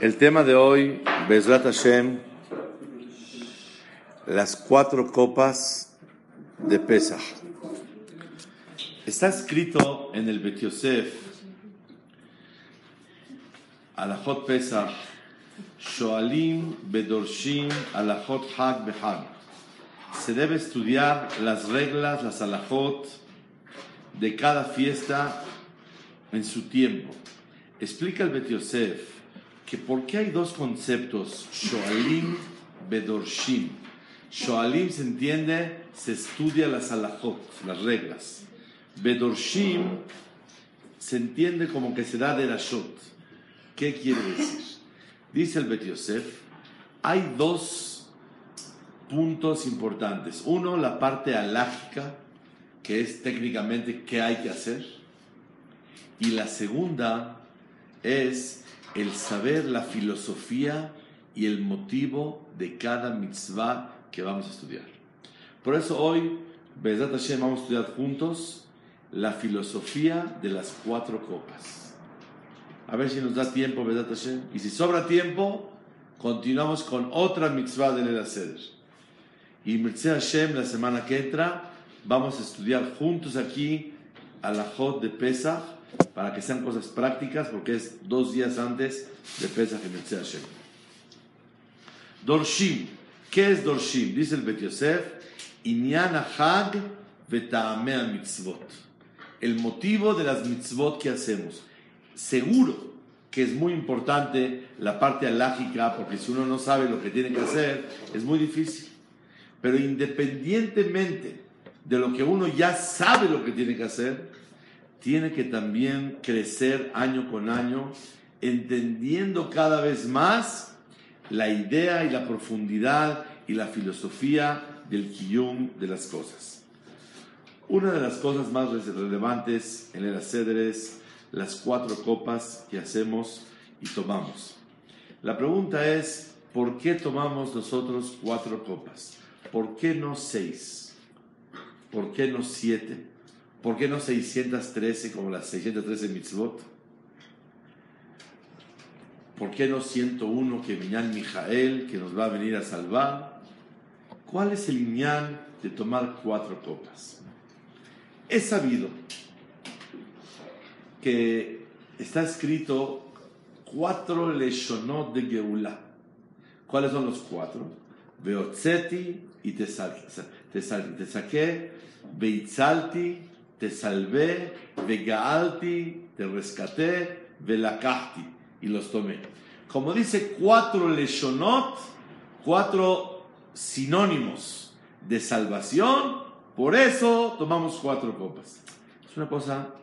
El tema de hoy, Bezrat Hashem, las cuatro copas de Pesach. Está escrito en el Bet Yosef, Alajot Pesach, Shoalim Bedorshim Alajot Hag Behag. Se debe estudiar las reglas, las alajot de cada fiesta en su tiempo. Explica el Bet Yosef que por qué hay dos conceptos, Shoalim, Bedorshim. Shoalim se entiende, se estudia las alajot, las reglas. Bedorshim se entiende como que se da de Rashot. ¿Qué quiere decir? Dice el Bet Yosef, hay dos puntos importantes. Uno, la parte alágica, que es técnicamente qué hay que hacer. Y la segunda es el saber la filosofía y el motivo de cada mitzvah que vamos a estudiar. Por eso hoy, Bezat Hashem, vamos a estudiar juntos la filosofía de las cuatro copas. A ver si nos da tiempo, Bezat Hashem. Y si sobra tiempo, continuamos con otra mitzvah de la Seder. Y Mitzvah Hashem, la semana que entra, vamos a estudiar juntos aquí a la Jod de Pesach para que sean cosas prácticas, porque es dos días antes de Pesach y Mitzvah Hashem. Dorshim. ¿Qué es Dorshim? Dice el Bet Yosef, Hag Mitzvot. El motivo de las mitzvot que hacemos. Seguro que es muy importante la parte alágica, porque si uno no sabe lo que tiene que hacer, es muy difícil. Pero independientemente de lo que uno ya sabe lo que tiene que hacer, tiene que también crecer año con año, entendiendo cada vez más la idea y la profundidad y la filosofía del kiyum de las cosas. Una de las cosas más relevantes en el aceder es las cuatro copas que hacemos y tomamos. La pregunta es, ¿por qué tomamos nosotros cuatro copas? ¿Por qué no seis? ¿Por qué no siete? ¿Por qué no 613 como las 613 mitzvot? ¿Por qué no 101 que Minyan Mijael, que nos va a venir a salvar? ¿Cuál es el lineal de tomar cuatro copas? He sabido que está escrito cuatro leshonot de Geulah. ¿Cuáles son los cuatro? Beotzeti y te, saqué, Beitzalti, te salvé, Vegaalti, te rescaté, Velakahti, y los tomé. Como dice cuatro leshonot, cuatro sinónimos de salvación, por eso tomamos cuatro copas. Es una cosa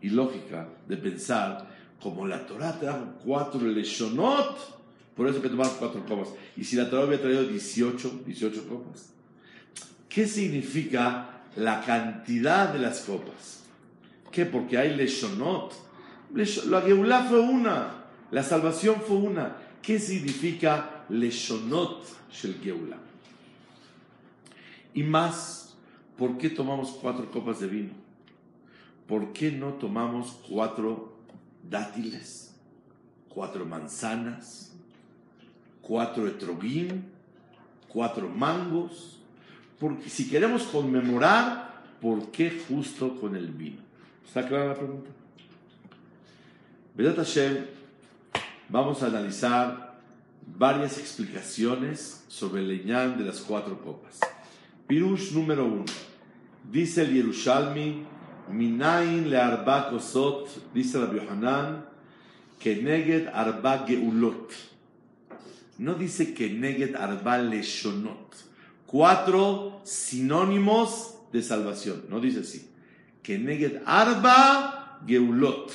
ilógica de pensar, como la Torah trajo cuatro leshonot, por eso que tomamos cuatro copas. Y si la Torah había traído 18, 18 copas. ¿Qué significa la cantidad de las copas? ¿Qué? Porque hay leshonot. La Geulah fue una, la salvación fue una. ¿Qué significa leshonot shel Geulah? Y más, ¿por qué tomamos cuatro copas de vino? ¿Por qué no tomamos cuatro dátiles, cuatro manzanas, cuatro etrogim, cuatro mangos? Porque si queremos conmemorar, ¿por qué justo con el vino? ¿Está clara la pregunta? Vedat Hashem, vamos a analizar varias explicaciones sobre el leñán de las cuatro copas. Pirush número uno. Dice el Yerushalmi, Minayin le arba kosot, dice Rabbi Yohanan, que neged arba geulot. No dice que neged arba leshonot. Cuatro sinónimos de salvación. No dice así. Que neged arba geulot.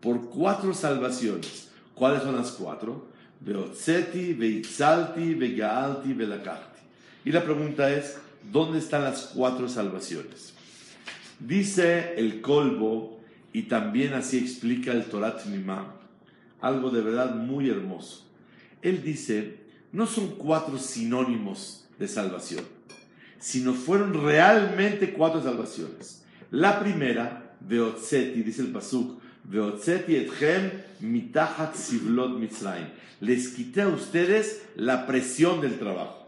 Por cuatro salvaciones. ¿Cuáles son las cuatro? Beotzeti, Beitzalti, Begaalti, Belakachti. Y la pregunta es, ¿dónde están las cuatro salvaciones? Dice el Colbo, y también así explica el Torat Mimá, algo de verdad muy hermoso. Él dice, no son cuatro sinónimos de salvación, sino fueron realmente cuatro salvaciones. La primera, Beotzeti, dice el Pasuk, Beotzeti etchem mitachat sivlot mitzrayim. Les quité a ustedes la presión del trabajo.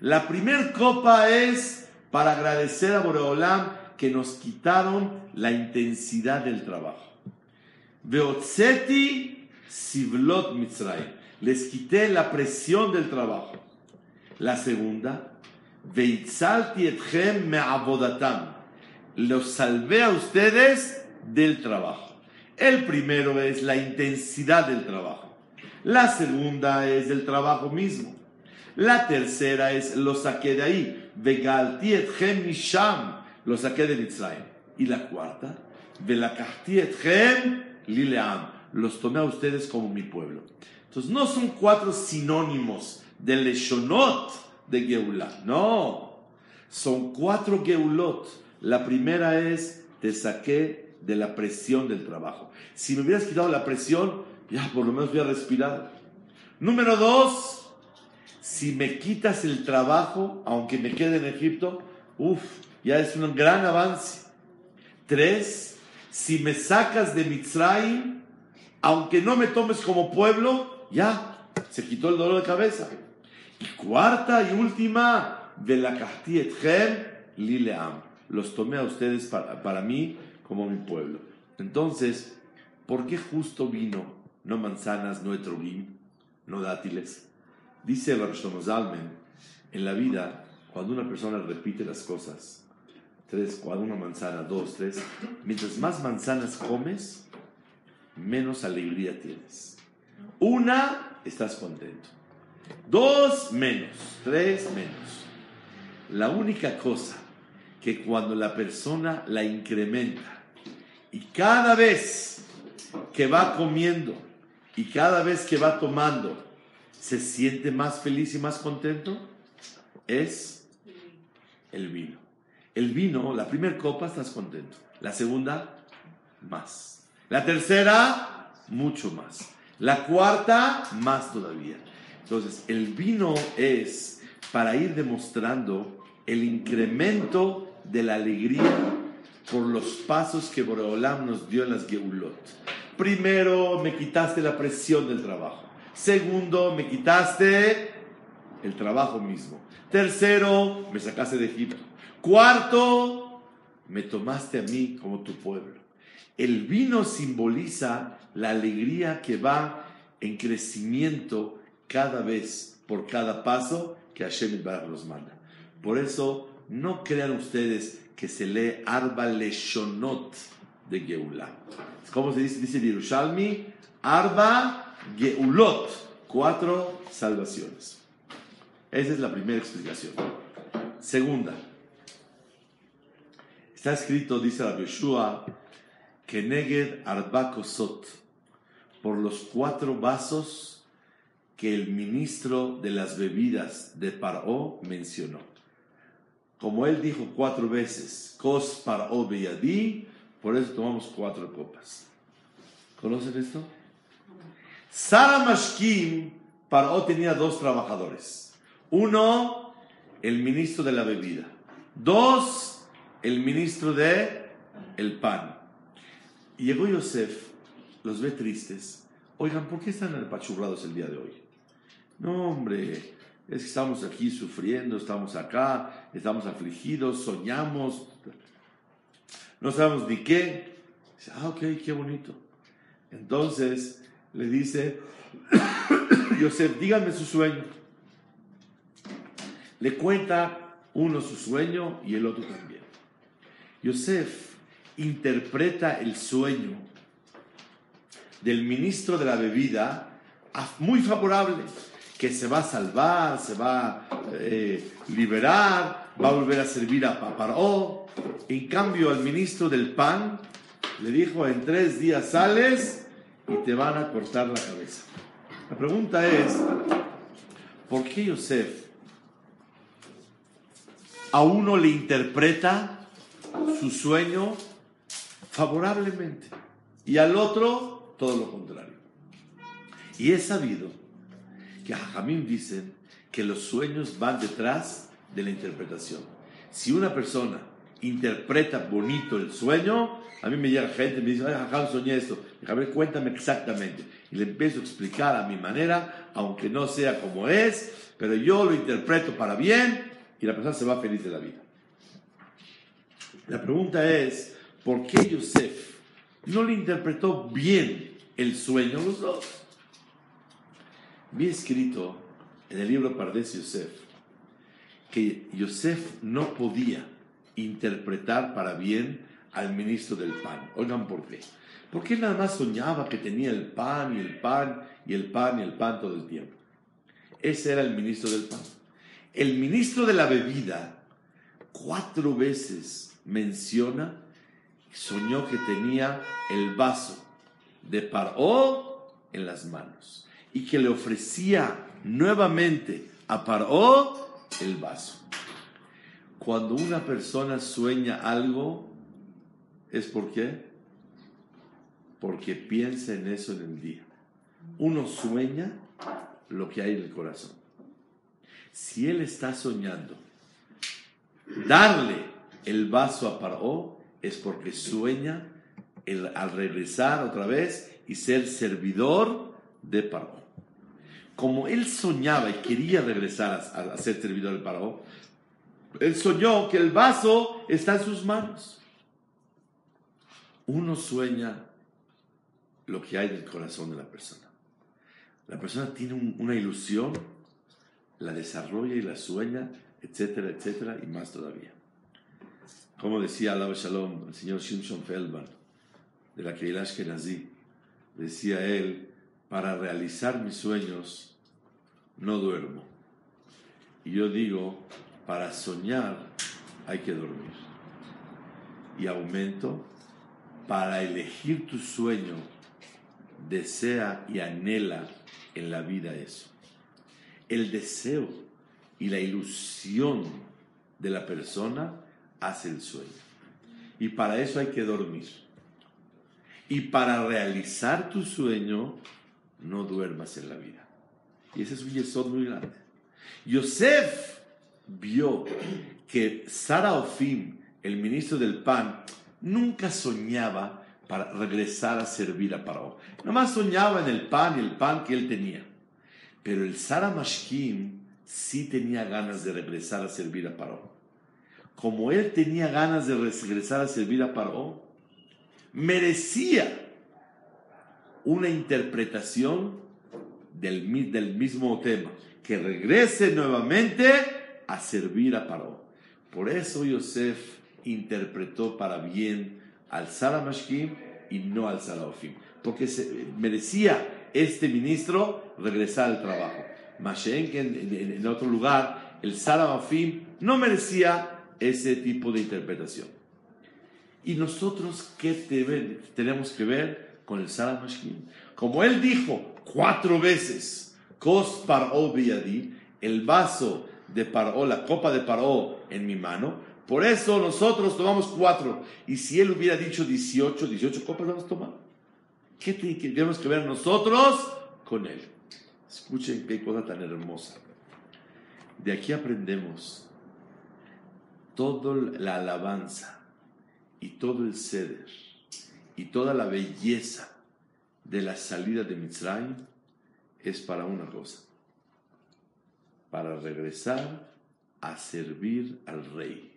La primer copa es para agradecer a Boreolam que nos quitaron la intensidad del trabajo. Beotzeti sivlot mitzrayim. Les quité la presión del trabajo. La segunda. Los salvé a ustedes del trabajo. El primero es la intensidad del trabajo. La segunda es el trabajo mismo. La tercera es lo saqué de ahí. Lo saqué de Mitzrayim. Y la cuarta. Los tomé a ustedes como mi pueblo. Entonces no son cuatro sinónimos de leshonot de Geulah. No. Son cuatro Geulot. La primera es, te saqué de la presión del trabajo. Si me hubieras quitado la presión, ya por lo menos voy a respirar. Número dos, si me quitas el trabajo, aunque me quede en Egipto, uff, ya es un gran avance. Tres, si me sacas de Mitzrayim, aunque no me tomes como pueblo, ya se quitó el dolor de cabeza. Y cuarta y última, Lileam. Los tomé a ustedes para, para mí como mi pueblo. Entonces, ¿por qué justo vino, no manzanas, no etrogim, no dátiles? Dice el Zalmen, en la vida, cuando una persona repite las cosas, tres, cuando una manzana, dos, tres, mientras más manzanas comes, menos alegría tienes. Una, estás contento. Dos, menos. Tres, menos. La única cosa que cuando la persona la incrementa y cada vez que va comiendo y cada vez que va tomando se siente más feliz y más contento, es el vino. El vino, la primera copa estás contento, la segunda más, la tercera mucho más, la cuarta más todavía. Entonces, el vino es para ir demostrando el incremento de la alegría por los pasos que Boreolam nos dio en las Geulot. Primero, me quitaste la presión del trabajo. Segundo, me quitaste el trabajo mismo. Tercero, me sacaste de Egipto. Cuarto, me tomaste a mí como tu pueblo. El vino simboliza la alegría que va en crecimiento cada vez, por cada paso que Hashem los manda. Por eso, no crean ustedes que se lee Arba Leshonot de Geulah. ¿Cómo se dice? Dice Yerushalmi, Arba Geulot, cuatro salvaciones. Esa es la primera explicación. Segunda, está escrito, dice la Yeshua, que Neged Arba Kosot, por los cuatro vasos que el ministro de las bebidas de Paró mencionó. Como él dijo cuatro veces, Kos Paró Beyadí, por eso tomamos cuatro copas. ¿Conocen esto? Sara Mashkim, Paró tenía dos trabajadores. Uno, el ministro de la bebida. Dos, el ministro de el pan. Llegó Yosef, los ve tristes. Oigan, ¿por qué están apachurrados el día de hoy? No, hombre, es que estamos aquí sufriendo, estamos acá, estamos afligidos, soñamos, no sabemos ni qué. Dice, ah, ok, qué bonito. Entonces le dice, Yosef, dígame su sueño. Le cuenta uno su sueño y el otro también. Yosef interpreta el sueño del ministro de la bebida muy favorable que se va a salvar, se va a eh, liberar, va a volver a servir a Paparó. En cambio, al ministro del pan le dijo, en tres días sales y te van a cortar la cabeza. La pregunta es, ¿por qué Yosef a uno le interpreta su sueño favorablemente y al otro todo lo contrario? Y es sabido que Jajamín dicen que los sueños van detrás de la interpretación. Si una persona interpreta bonito el sueño, a mí me llega gente me dice, ay, soñé esto. Y ver, cuéntame exactamente. Y le empiezo a explicar a mi manera, aunque no sea como es, pero yo lo interpreto para bien y la persona se va feliz de la vida. La pregunta es, ¿por qué Yosef no le interpretó bien el sueño los dos? Vi escrito en el libro Pardes Yosef que Yosef no podía interpretar para bien al ministro del pan. Oigan por qué. Porque él nada más soñaba que tenía el pan y el pan y el pan y el pan todo el tiempo. Ese era el ministro del pan. El ministro de la bebida cuatro veces menciona, soñó que tenía el vaso de Paró en las manos y que le ofrecía nuevamente a Paró el vaso. Cuando una persona sueña algo, ¿es por qué? Porque piensa en eso en el día. Uno sueña lo que hay en el corazón. Si él está soñando darle el vaso a Paró, es porque sueña el, al regresar otra vez y ser servidor de Paró. Como él soñaba y quería regresar a, ser servidor de Paró, él soñó que el vaso está en sus manos. Uno sueña lo que hay en el corazón de la persona. La persona tiene una ilusión, la desarrolla y la sueña, etcétera, etcétera, y más todavía. Como decía Alaba Shalom, el señor Shimshon Feldman, de la Keilah Ashkenazi, decía él, para realizar mis sueños no duermo. Y yo digo, para soñar hay que dormir. Y aumento, para elegir tu sueño, desea y anhela en la vida eso. El deseo y la ilusión de la persona hace el sueño. Y para eso hay que dormir. Y para realizar tu sueño, no duermas en la vida. Y ese es un yesod muy grande. Yosef vio que Sara Ofim, el ministro del pan, nunca soñaba para regresar a servir a Paró. Nomás soñaba en el pan y el pan que él tenía. Pero el Sara Mashkim sí tenía ganas de regresar a servir a Paró. Como él tenía ganas de regresar a servir a Paró, merecía una interpretación del, del mismo tema, que regrese nuevamente a servir a Paró. Por eso Yosef interpretó para bien al Saramashkim y no al Sarafim, porque se, merecía este ministro regresar al trabajo. Mashen, que en, otro lugar, el Saramashim no merecía ese tipo de interpretación. ¿Y nosotros qué tenemos que ver con el Saramashkim? Como él dijo cuatro veces, Kos Paró el vaso de Paró, la copa de Paró en mi mano. Por eso nosotros tomamos cuatro. Y si él hubiera dicho 18, 18 copas vamos a tomar. ¿Qué tenemos que ver nosotros con él? Escuchen qué cosa tan hermosa. De aquí aprendemos toda la alabanza y todo el ceder y toda la belleza de la salida de Mitzrayim es para una cosa, para regresar a servir al rey.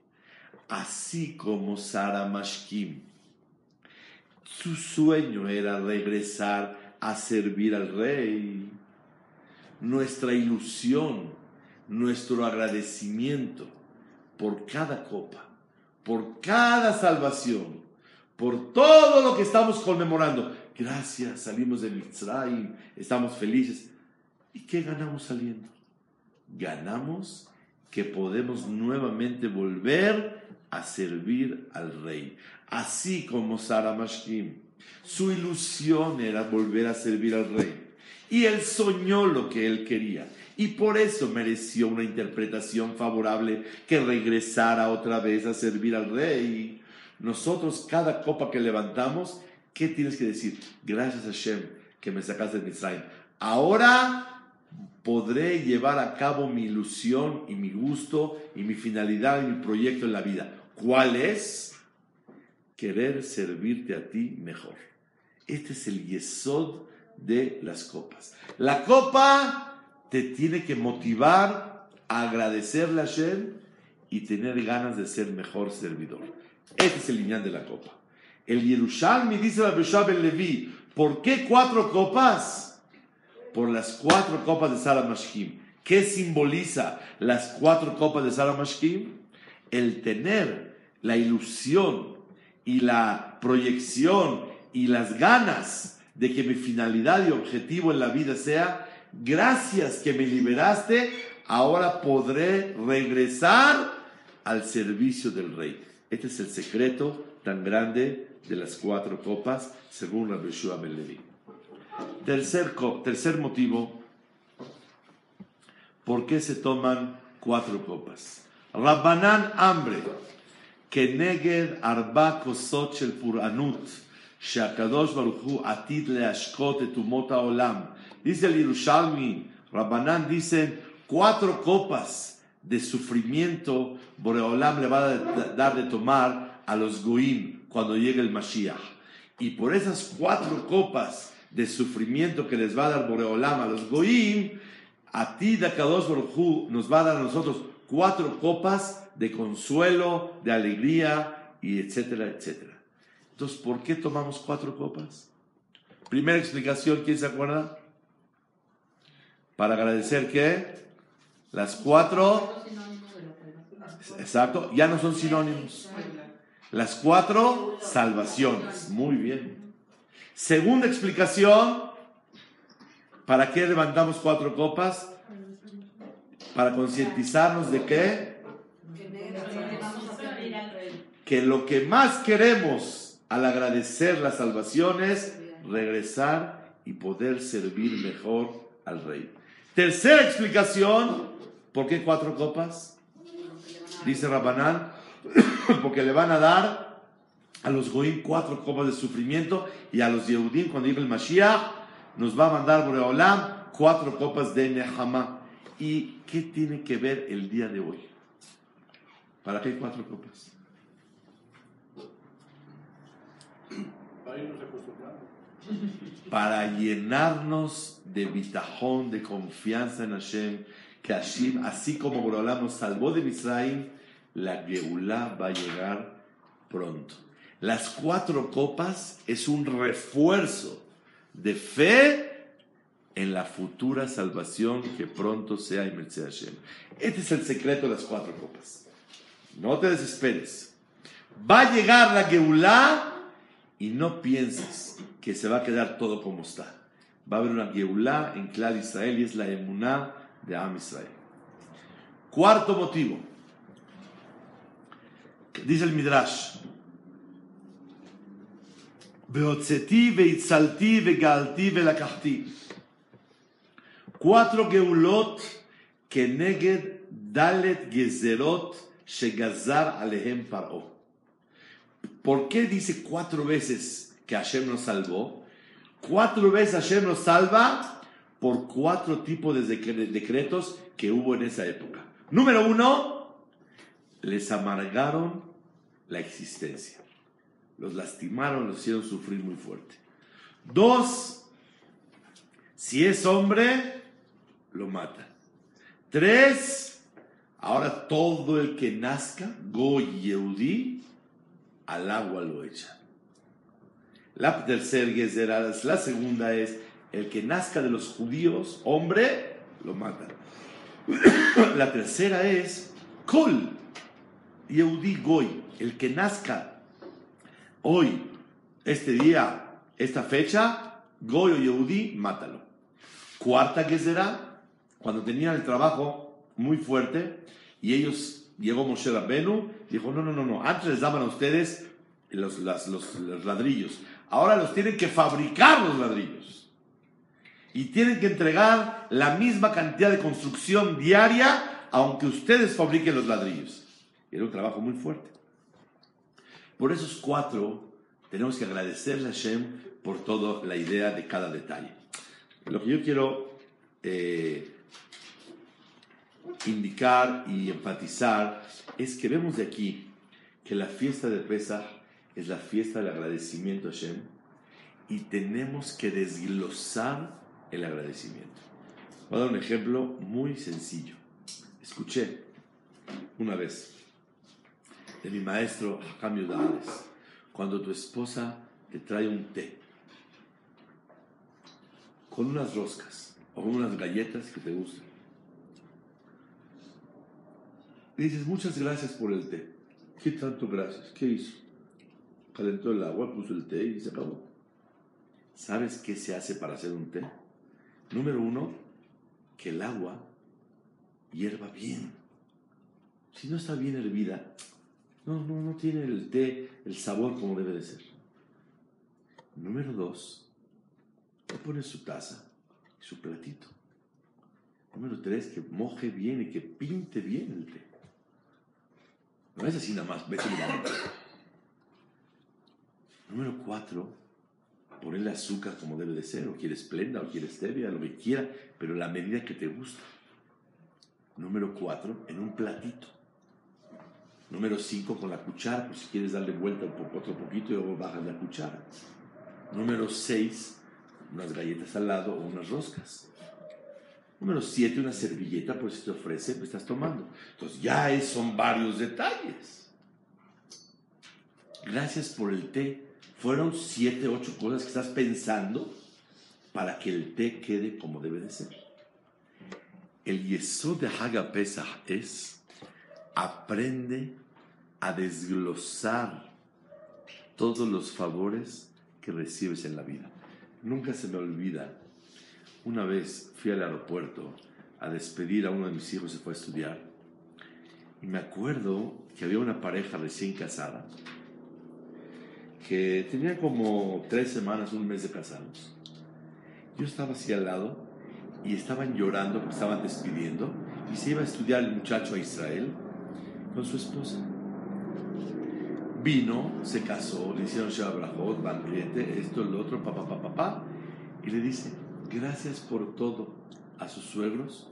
Así como Sara Mashkim, su sueño era regresar a servir al rey. Nuestra ilusión, nuestro agradecimiento por cada copa, por cada salvación, por todo lo que estamos conmemorando. Gracias, salimos de Mitzrayim, estamos felices. ¿Y qué ganamos saliendo? ganamos que podemos nuevamente volver a servir al rey. Así como Sara Mashkim, Su ilusión era volver a servir al rey. Y él soñó lo que él quería. Y por eso mereció una interpretación favorable que regresara otra vez a servir al rey. Nosotros, cada copa que levantamos, ¿qué tienes que decir? Gracias a Shem que me sacaste de Misraim. Ahora podré llevar a cabo mi ilusión y mi gusto y mi finalidad y mi proyecto en la vida. ¿Cuál es? Querer servirte a ti mejor. Este es el yesod de las copas. La copa te tiene que motivar a agradecerle a Hashem y tener ganas de ser mejor servidor. Este es el lineal de la copa. El Yerushalmi dice la Beshab el Levi, ¿por qué cuatro copas? Por las cuatro copas de Sara Mashkim. ¿Qué simboliza las cuatro copas de Sara Mashkim? El tener la ilusión y la proyección y las ganas de que mi finalidad y objetivo en la vida sea, gracias que me liberaste, ahora podré regresar al servicio del rey. Este es el secreto tan grande de las cuatro copas, según Rabbi Shua Ben Levi. Tercer, tercer motivo, ¿por qué se toman cuatro copas? Rabbanan hambre, que neged arba kosot shel puranut, שהקדוש ברוך הוא עתיד להשקות את אומות העולם. Dice el Yerushalmi, Rabbanan dicen, cuatro copas de sufrimiento Boreolam le va a dar de tomar a los Goim cuando llegue el Mashiach. Y por esas cuatro copas de sufrimiento que les va a dar Boreolam a los Goim, a ti, Dakadosh Baruj nos va a dar a nosotros cuatro copas de consuelo, de alegría, y etcétera, etcétera. Entonces, ¿por qué tomamos cuatro copas? Primera explicación, ¿quién se acuerda? Para agradecer que las cuatro, exacto, ya no son sinónimos. Las cuatro salvaciones. Muy bien. Segunda explicación, ¿para qué levantamos cuatro copas? Para concientizarnos de qué? Que lo que más queremos al agradecer las salvaciones, regresar y poder servir mejor al rey. Tercera explicación, ¿por qué cuatro copas? Dice Rabanán, porque le van a dar a los Goim cuatro copas de sufrimiento y a los Yehudim cuando llegue el Mashiach nos va a mandar Boreolam cuatro copas de Nehama. ¿Y qué tiene que ver el día de hoy? ¿Para qué cuatro copas? Para llenarnos de bitajón, de confianza en Hashem, que Hashem, así como Borolam nos salvó de Misraim, la Geulah va a llegar pronto. Las cuatro copas es un refuerzo de fe en la futura salvación que pronto sea en Hashem. Este es el secreto de las cuatro copas. No te desesperes. Va a llegar la Geulah y no pienses que se va a quedar todo como está. Va a haber una Geulah en Clad Israel y es la emuná de Am Israel. Cuarto motivo. Dice el Midrash. Cuatro geulot que neged dalet gezerot shegazar alehem paro. ¿Por qué dice cuatro veces que Hashem nos salvó? Cuatro veces Hashem nos salva por cuatro tipos de decretos que hubo en esa época. Número uno, les amargaron la existencia. Los lastimaron, los hicieron sufrir muy fuerte. Dos, si es hombre, lo mata. Tres, ahora todo el que nazca, Goy Yehudi, al agua lo echa. La tercera la segunda es, el que nazca de los judíos, hombre, lo mata. La tercera es, Kol, Yehudi Goy, el que nazca hoy, este día, esta fecha, Goy o Yehudi, mátalo. Cuarta será cuando tenían el trabajo muy fuerte y ellos llegó Moshe Rabbenu, dijo, no, no, no, no, antes les daban a ustedes los, los, ladrillos, ahora los tienen que fabricar los ladrillos. Y tienen que entregar la misma cantidad de construcción diaria, aunque ustedes fabriquen los ladrillos. Era un trabajo muy fuerte. Por esos cuatro tenemos que agradecerle a Hashem por toda la idea de cada detalle. Lo que yo quiero eh, indicar y enfatizar es que vemos de aquí que la fiesta de Pesach es la fiesta del agradecimiento a Hashem y tenemos que desglosar el agradecimiento. Voy a dar un ejemplo muy sencillo. Escuché una vez de mi maestro Hakam Yudales, cuando tu esposa te trae un té con unas roscas o unas galletas que te gustan. Dices, muchas gracias por el té. ¿Qué tanto gracias? ¿Qué hizo? Calentó el agua, puso el té y se acabó. ¿Sabes qué se hace para hacer un té? Número uno, que el agua hierva bien. Si no está bien hervida, no, no, no tiene el té el sabor como debe de ser. Número dos, le pones su taza y su platito. Número tres, que moje bien y que pinte bien el té. No es así nada más, vete Número cuatro, ponerle azúcar como debe de ser, o quieres esplenda, o quieres stevia, lo que quiera, pero la medida que te gusta. Número cuatro, en un platito. Número cinco, con la cuchara, pues si quieres darle vuelta otro poquito y luego bajas la cuchara. Número seis, unas galletas al lado o unas roscas. Número siete, una servilleta, por si te ofrece, pues estás tomando. Entonces ya son varios detalles. Gracias por el té. Fueron siete, ocho cosas que estás pensando para que el té quede como debe de ser. El yesod de Haga Pesach es aprende a desglosar todos los favores que recibes en la vida. Nunca se me olvida una vez fui al aeropuerto a despedir a uno de mis hijos, se fue a estudiar, y me acuerdo que había una pareja recién casada, que tenía como tres semanas, un mes de casados. Yo estaba así al lado y estaban llorando estaban despidiendo y se iba a estudiar el muchacho a Israel con su esposa. Vino, se casó, le hicieron Shabrahot, banquete, esto, lo otro, papá, papá, papá, y le dice, gracias por todo a sus suegros,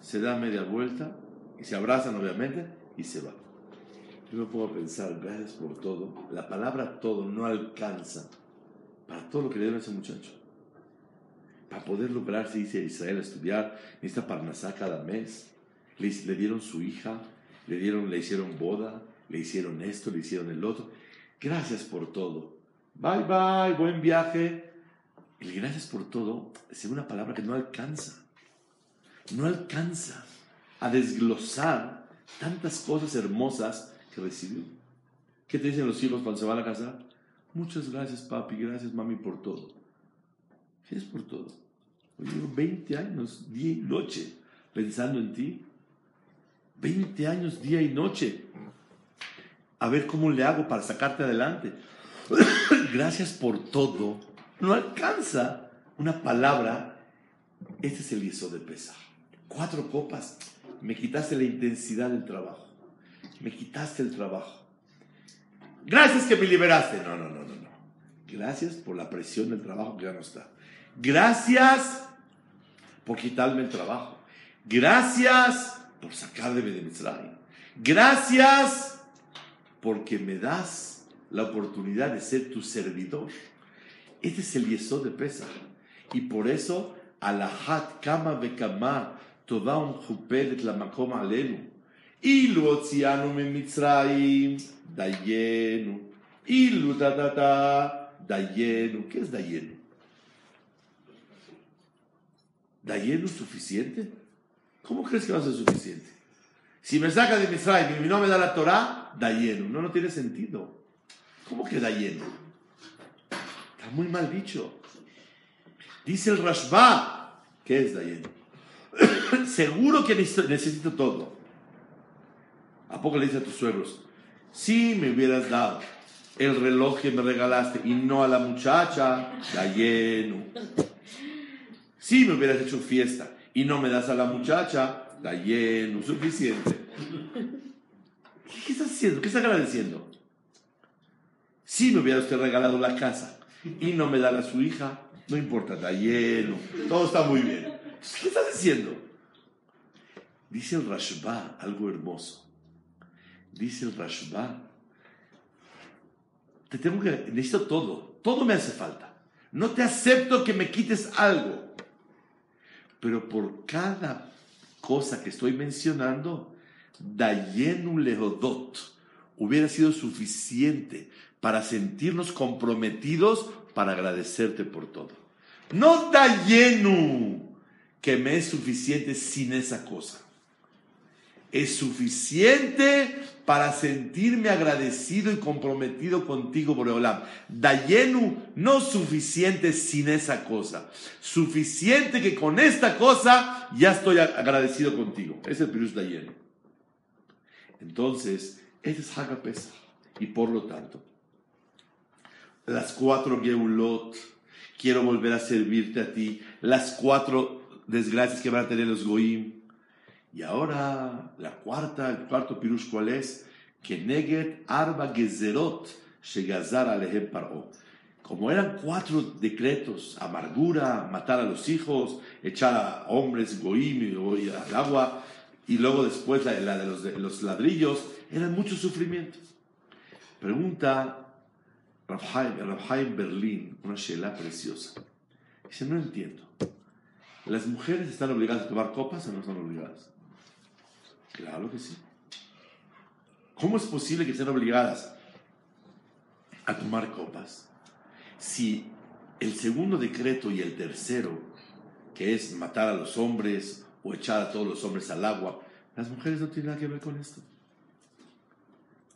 se da media vuelta y se abrazan obviamente y se va. Yo me a pensar, gracias por todo. La palabra todo no alcanza para todo lo que le dieron a ese muchacho. Para poder lograrse irse a Israel estudiar, necesita Parnasá cada mes. Le, le dieron su hija, le, dieron, le hicieron boda, le hicieron esto, le hicieron el otro. Gracias por todo. Bye bye, buen viaje. El gracias por todo es una palabra que no alcanza. No alcanza a desglosar tantas cosas hermosas que recibió. ¿Qué te dicen los hijos cuando se van a casar? Muchas gracias, papi, gracias, mami, por todo. ¿Qué es por todo? Yo llevo 20 años, día y noche, pensando en ti. 20 años, día y noche. A ver cómo le hago para sacarte adelante. gracias por todo no alcanza una palabra. Este es el hizo de pesar. Cuatro copas. Me quitaste la intensidad del trabajo. Me quitaste el trabajo. Gracias que me liberaste. No, no, no, no, no. Gracias por la presión del trabajo que ya no está. Gracias por quitarme el trabajo. Gracias por sacarme de Mitzrayim. Gracias porque me das la oportunidad de ser tu servidor. Este es el yesod de Pesach. Y por eso, alahat kama bekama, toda un jupelet la makoma alenu. Ilu otzianu me Mitzrayim, dayenu. Ilu da da da, dayenu. ¿Qué es dayenu? ¿Dayenu suficiente? ¿Cómo crees que va a ser suficiente? Si me saca de Mitzrayim y no me da la Torah, dayenu. No, no tiene sentido. ¿Cómo que dayenu? muy mal dicho. Dice el Rashba, ¿qué es Dayen? Seguro que necesito todo. ¿A poco le dice a tus suegros? Si me hubieras dado el reloj que me regalaste y no a la muchacha, está lleno. Si me hubieras hecho fiesta y no me das a la muchacha, está lleno, suficiente. ¿Qué estás haciendo? ¿Qué estás agradeciendo? Si me hubiera usted regalado la casa y no me da a su hija, no importa, está lleno, todo está muy bien. ¿Qué estás diciendo? Dice el Rashba algo hermoso. Dice el Rashba, te tengo que, necesito todo, todo me hace falta. No te acepto que me quites algo. Pero por cada cosa que estoy mencionando, Dayenu Lehodot hubiera sido suficiente para sentirnos comprometidos para agradecerte por todo. No Dayenu que me es suficiente sin esa cosa. Es suficiente para sentirme agradecido y comprometido contigo, Boreolam. Dayenu, no suficiente sin esa cosa. Suficiente que con esta cosa ya estoy agradecido contigo. Es el Pirush Dayenu. Entonces, ese es Hagapesa. Y por lo tanto, las cuatro Geulot, quiero volver a servirte a ti. Las cuatro desgracias que van a tener los Goim. Y ahora, la cuarta, el cuarto pirush, ¿cuál es? Que neget arba gezerot shegazar alehem paro. Como eran cuatro decretos, amargura, matar a los hijos, echar a hombres goim al agua, y luego después la, de, los, de, los, ladrillos, eran mucho sufrimiento. Pregunta Rabhaim Berlín, una shela preciosa. Dice, no entiendo. ¿Las mujeres están obligadas a tomar copas o no están obligadas? Claro que sí. ¿Cómo es posible que estén obligadas a tomar copas si el segundo decreto y el tercero, que es matar a los hombres o echar a todos los hombres al agua, las mujeres no tienen nada que ver con esto?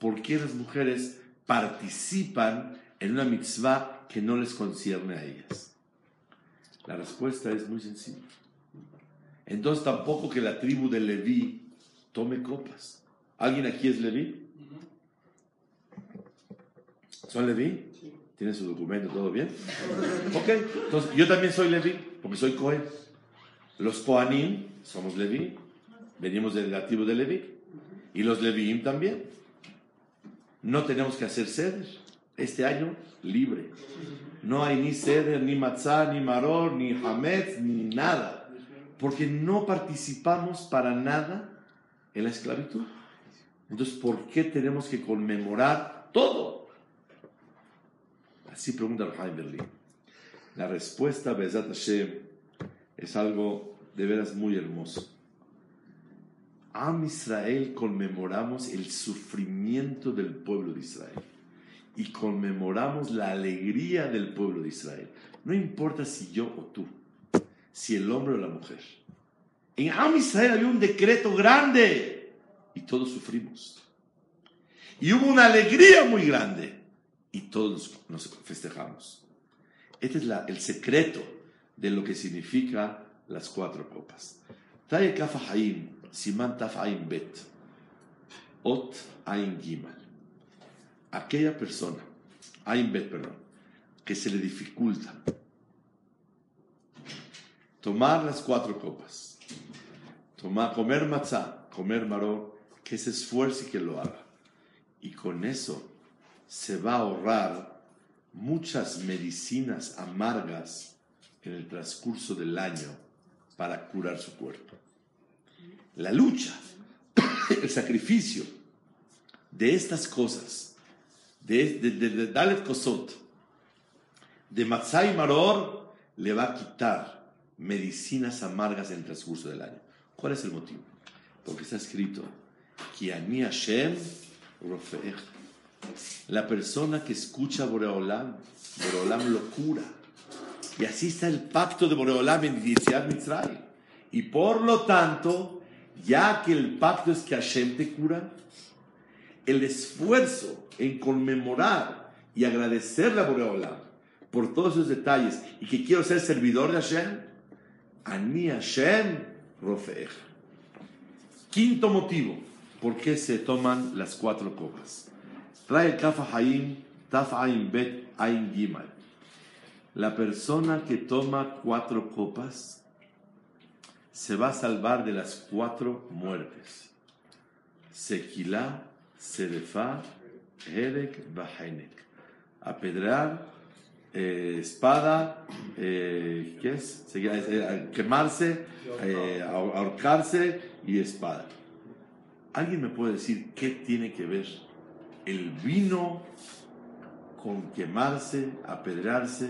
¿Por qué las mujeres participan en una mitzvah que no les concierne a ellas? La respuesta es muy sencilla. Entonces tampoco que la tribu de Leví tome copas. ¿Alguien aquí es Leví? ¿Son Leví? ¿Tiene su documento? ¿Todo bien? Ok, entonces yo también soy Leví, porque soy Cohen. Los Kohanim somos Leví, venimos del tribu de Leví. Y los Levíim también. No tenemos que hacer ceder. Este año, libre. No hay ni ceder, ni matzah, ni maror, ni hametz, ni nada. Porque no participamos para nada en la esclavitud. Entonces, ¿por qué tenemos que conmemorar todo? Así pregunta Jaime Berlín. La respuesta, Bezat Hashem, es algo de veras muy hermoso. Am Israel conmemoramos el sufrimiento del pueblo de Israel y conmemoramos la alegría del pueblo de Israel. No importa si yo o tú, si el hombre o la mujer. En Am Israel había un decreto grande y todos sufrimos. Y hubo una alegría muy grande y todos nos festejamos. Este es la, el secreto de lo que significa las cuatro copas. Trae Kafa Haim, Siman Taf Bet, Ot Ain Gimal. Aquella persona, Ain Bet, perdón, que se le dificulta tomar las cuatro copas, tomar, comer matzah, comer maró, que se esfuerce y que lo haga. Y con eso se va a ahorrar muchas medicinas amargas en el transcurso del año para curar su cuerpo. La lucha, el sacrificio de estas cosas, de, de, de, de Dalet Kosot, de Matzah y Maror, le va a quitar medicinas amargas en el transcurso del año. ¿Cuál es el motivo? Porque está escrito, Kiani Hashem La persona que escucha Boreolam, Boreolam lo cura. Y así está el pacto de Boreolam en Yitziat Mitzray. Y por lo tanto, ya que el pacto es que Hashem te cura, el esfuerzo en conmemorar y agradecerle a Boreolam por todos esos detalles y que quiero ser servidor de Hashem, Ani Hashem Rofeeja. Quinto motivo, ¿por qué se toman las cuatro copas? Trae el Kafa Haim Taf Bet Ain. La persona que toma cuatro copas se va a salvar de las cuatro muertes. Sequilá, Sedefá, Hedek, Bahenek. Apedrar, eh, espada, eh, ¿qué es? Eh, quemarse, ahorcarse y espada. ¿Alguien me puede decir qué tiene que ver el vino con quemarse, apedrarse,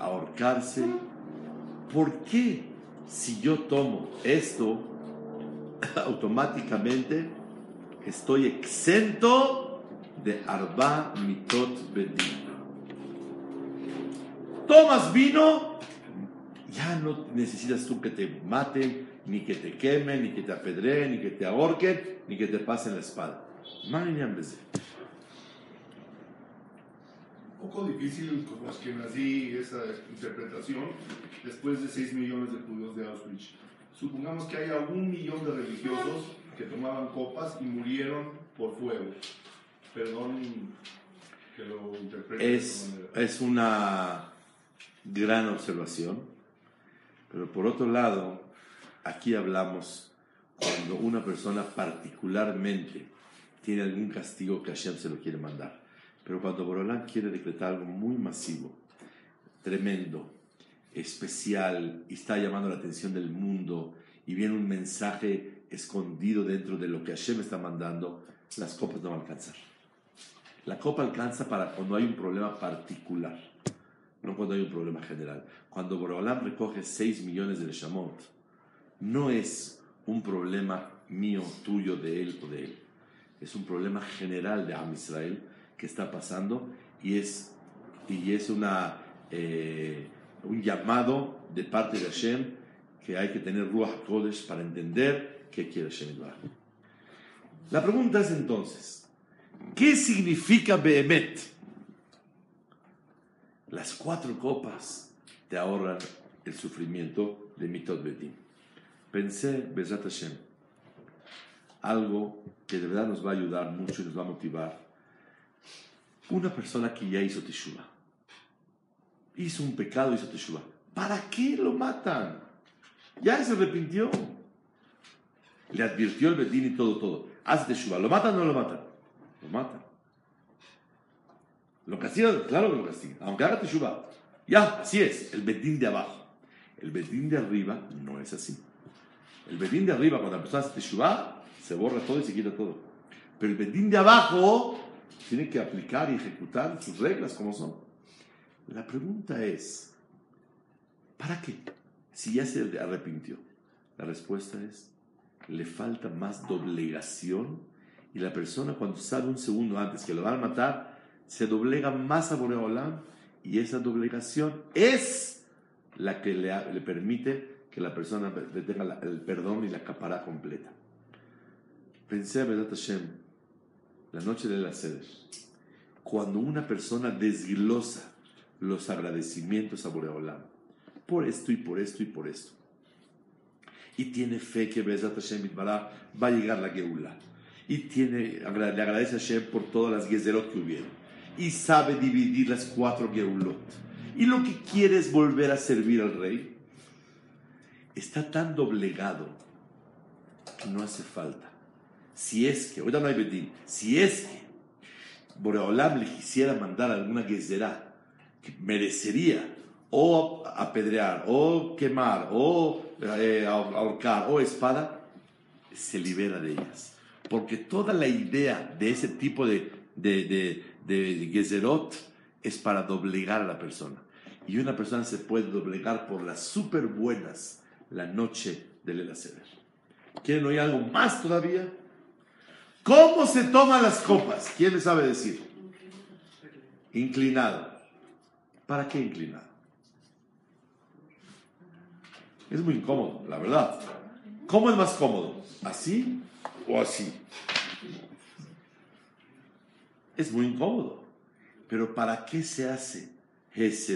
ahorcarse? ¿Por qué si yo tomo esto, automáticamente estoy exento de Arba Mitot Bedin? Tomas vino, ya no necesitas tú que te maten, ni que te quemen, ni que te apedreen, ni que te ahorquen, ni que te pasen la espada. Un poco difícil con los que nací esa interpretación después de 6 millones de judíos de Auschwitz. Supongamos que hay algún millón de religiosos que tomaban copas y murieron por fuego. Perdón que lo interprete es, Es una gran observación, pero por otro lado, Aquí hablamos cuando una persona particularmente tiene algún castigo que Hashem se lo quiere mandar. Pero cuando Borolán quiere decretar algo muy masivo, tremendo, especial, y está llamando la atención del mundo, y viene un mensaje escondido dentro de lo que Hashem está mandando, las copas no van a alcanzar. La copa alcanza para cuando hay un problema particular, no cuando hay un problema general. Cuando Borolán recoge 6 millones de Neshamot, no es un problema mío, tuyo, de él o de él. Es un problema general de Am Israel que está pasando y es, y es una, eh, un llamado de parte de Hashem que hay que tener Ruach Kodesh para entender qué quiere Hashem La pregunta es entonces, ¿qué significa Behemet? Las cuatro copas te ahorran el sufrimiento de Mitot Betim pensé, Besat Hashem, algo que de verdad nos va a ayudar mucho y nos va a motivar. Una persona que ya hizo Teshuvah, hizo un pecado, hizo Teshuvah, ¿para qué lo matan? Ya se arrepintió. Le advirtió el Bedín y todo, todo. Haz Teshuvah. ¿Lo matan o no lo matan? Lo matan. ¿Lo castigan? Claro que lo castigan. Aunque haga Teshuvah. Ya, así es. El Bedín de abajo. El Bedín de arriba no es así. El bedín de arriba, cuando la persona hace se borra todo y se quita todo. Pero el bedín de abajo tiene que aplicar y ejecutar sus reglas como son. La pregunta es, ¿para qué? Si ya se arrepintió. La respuesta es, le falta más doblegación y la persona cuando sabe un segundo antes que lo van a matar, se doblega más a Boreolam y esa doblegación es la que le, permite que la persona tenga el perdón y la capara completa. Pensé, verdad Hashem, la noche de la sede, cuando una persona desglosa los agradecimientos a Boreolam, por esto y por esto y por esto, y tiene fe que Bezat Hashem va a llegar la Geula, y tiene, le agradece a Hashem por todas las Gezerot que hubieron, y sabe dividir las cuatro Geulot, y lo que quiere es volver a servir al rey, está tan doblegado que no hace falta. Si es que, ahorita no hay Bedín, si es que Boreolam le quisiera mandar alguna gezerá que merecería o apedrear, o quemar, o eh, ahorcar, o espada, se libera de ellas. Porque toda la idea de ese tipo de, de, de, de gezerot es para doblegar a la persona. Y una persona se puede doblegar por las súper buenas la noche del Elaceder. ¿Quieren oír algo más todavía? ¿Cómo se toman las copas? ¿Quién le sabe decir? Inclinado. ¿Para qué inclinado? Es muy incómodo, la verdad. ¿Cómo es más cómodo? ¿Así o así? Es muy incómodo. Pero ¿para qué se hace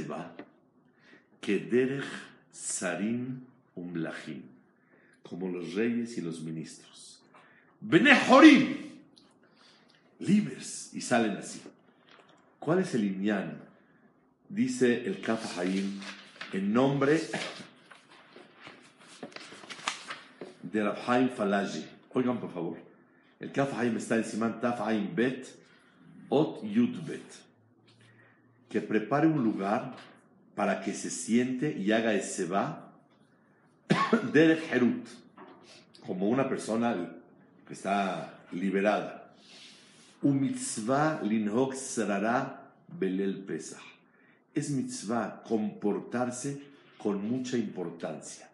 va Que derech sarim umlachim, como los reyes y los ministros. Benejorim, libres, y salen así. ¿Cuál es el inyan? Dice el Kaf Haim en nombre de Rabhaim Falaji. Oigan, por favor. El Kaf Haim está en Simán Bet, Ot Yud Bet. Que prepare un lugar para que se siente y haga ese va del Herut, como una persona que está liberada. Un mitzvah linhok sarara belel pesach. Es mitzvah comportarse con mucha importancia.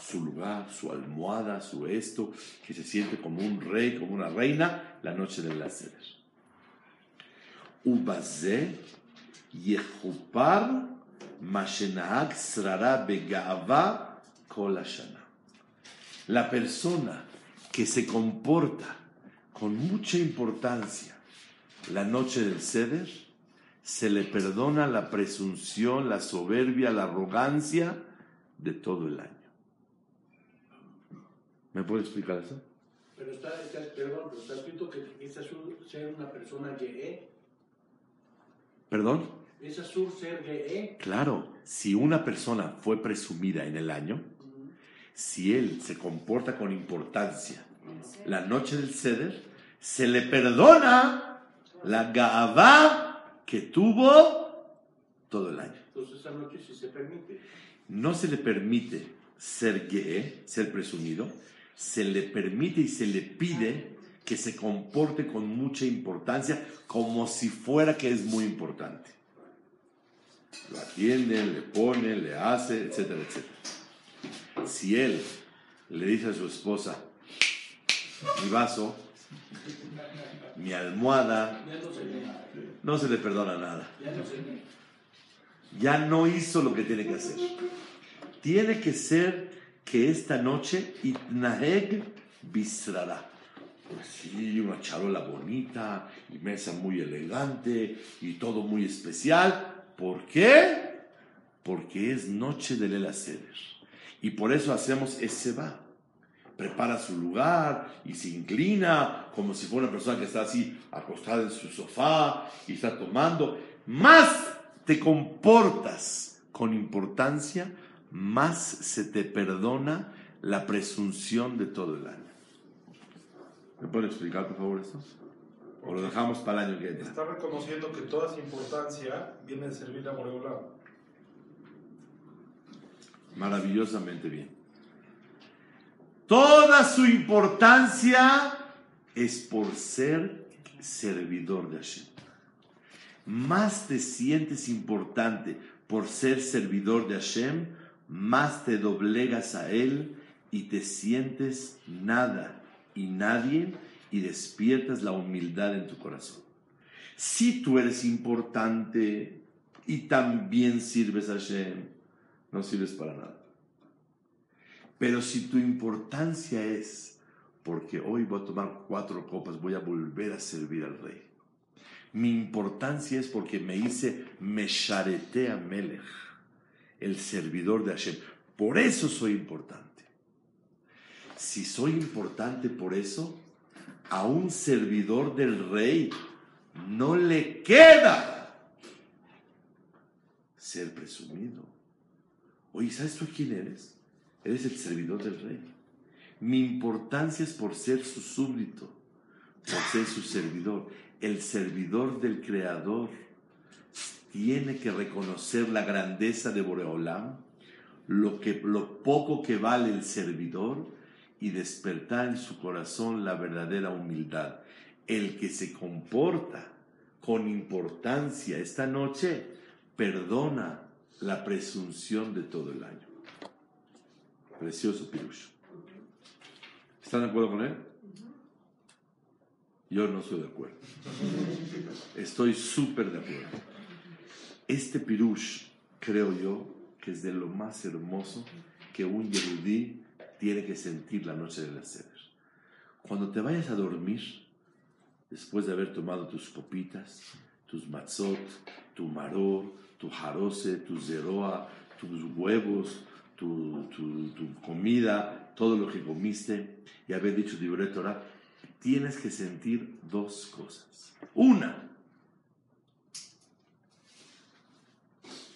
Su lugar, su almohada, su esto, que se siente como un rey, como una reina, la noche del Seder. Ubazé yechupar mashenahak srara begava kol hashana. La persona que se comporta con mucha importancia la noche del ceder, se le perdona la presunción, la soberbia, la arrogancia de todo el año. ¿Me puede explicar eso? Pero está, está, perdón, pero está escrito que es azul ser una persona que ¿Perdón? Es azul ser que Claro, si una persona fue presumida en el año, si él se comporta con importancia la noche del ceder, se le perdona la gaavá que tuvo todo el año. Entonces esa noche sí se permite. No se le permite ser gay, ser presumido, se le permite y se le pide que se comporte con mucha importancia, como si fuera que es muy importante. Lo atiende, le pone, le hace, etcétera, etcétera. Si él le dice a su esposa, mi vaso, mi almohada, no se le perdona nada. Ya no hizo lo que tiene que hacer. Tiene que ser que esta noche Itnaheg bisrará. Sí, una charola bonita y mesa muy elegante y todo muy especial. ¿Por qué? Porque es noche del El Y por eso hacemos ese va prepara su lugar y se inclina como si fuera una persona que está así acostada en su sofá y está tomando. Más te comportas con importancia, más se te perdona la presunción de todo el año. ¿Me puede explicar, por favor, esto? ¿O lo dejamos para el año que entra? Está reconociendo que toda esa importancia viene de servir a Boreolam. Maravillosamente bien. Toda su importancia es por ser servidor de Hashem. Más te sientes importante por ser servidor de Hashem, más te doblegas a Él y te sientes nada y nadie y despiertas la humildad en tu corazón. Si tú eres importante y también sirves a Hashem, no sirves para nada. Pero si tu importancia es, porque hoy voy a tomar cuatro copas, voy a volver a servir al rey. Mi importancia es porque me hice Mesharete Melech, el servidor de Hashem. Por eso soy importante. Si soy importante por eso, a un servidor del rey no le queda ser presumido. Oye, ¿sabes tú quién eres? Eres el servidor del rey. Mi importancia es por ser su súbdito, por ser su servidor. El servidor del Creador tiene que reconocer la grandeza de Boreolam, lo, que, lo poco que vale el servidor y despertar en su corazón la verdadera humildad. El que se comporta con importancia esta noche perdona la presunción de todo el año. Precioso Pirush. ¿Están de acuerdo con él? Yo no estoy de acuerdo. Estoy súper de acuerdo. Este Pirush, creo yo, que es de lo más hermoso que un Yehudí tiene que sentir la noche de la ceder. Cuando te vayas a dormir, después de haber tomado tus copitas, tus matzot, tu maror, tu jarose, tu zeroa, tus huevos, tu, tu, comida, todo lo que comiste y haber dicho Dibre tienes que sentir dos cosas. Una,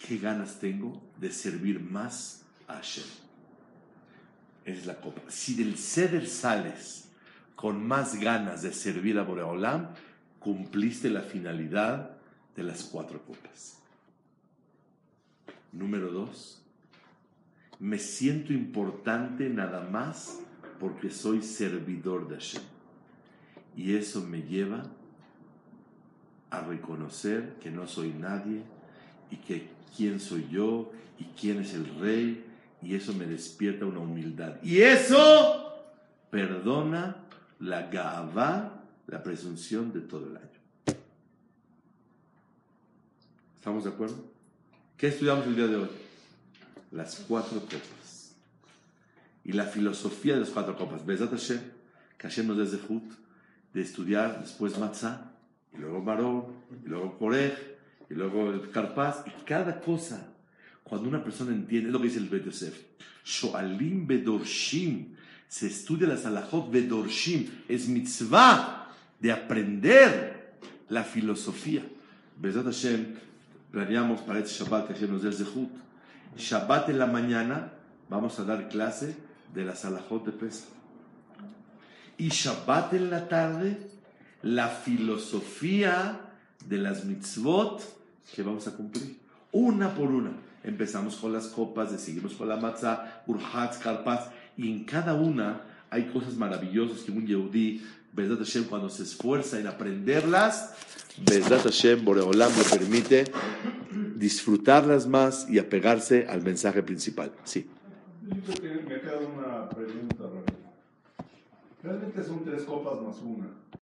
qué ganas tengo de servir más a Hashem. Es la copa. Si del ceder sales con más ganas de servir a Boreolam, cumpliste la finalidad de las cuatro copas. Número dos, me siento importante nada más porque soy servidor de Hashem. Y eso me lleva a reconocer que no soy nadie y que quién soy yo y quién es el rey y eso me despierta una humildad. Y eso perdona la gavá, la presunción de todo el año. ¿Estamos de acuerdo? ¿Qué estudiamos el día de hoy? Las cuatro copas. Y la filosofía de las cuatro copas. Besat Hashem, que Hashem nos de estudiar después Matzah, y luego Marón, y luego Korej, y luego el Karpaz, y cada cosa, cuando una persona entiende, es lo que dice el Bet Yosef, Shoalim Bedorshim, se estudia la Salahot Bedorshim, es mitzvah de aprender la filosofía. Besat Hashem, planeamos para este Shabbat que Hashem nos el Zehut. Shabbat en la mañana vamos a dar clase de la Salahot de Pesach. Y Shabbat en la tarde, la filosofía de las mitzvot que vamos a cumplir. Una por una. Empezamos con las copas, seguimos con la matzah, urhatz, karpaz, y en cada una hay cosas maravillosas que un yehudí, Bezat Hashem, cuando se esfuerza en aprenderlas, Bezat Hashem, Boreolam, le permite disfrutarlas más y apegarse al mensaje principal. Sí. Me queda una pregunta, Realmente son tres copas más una.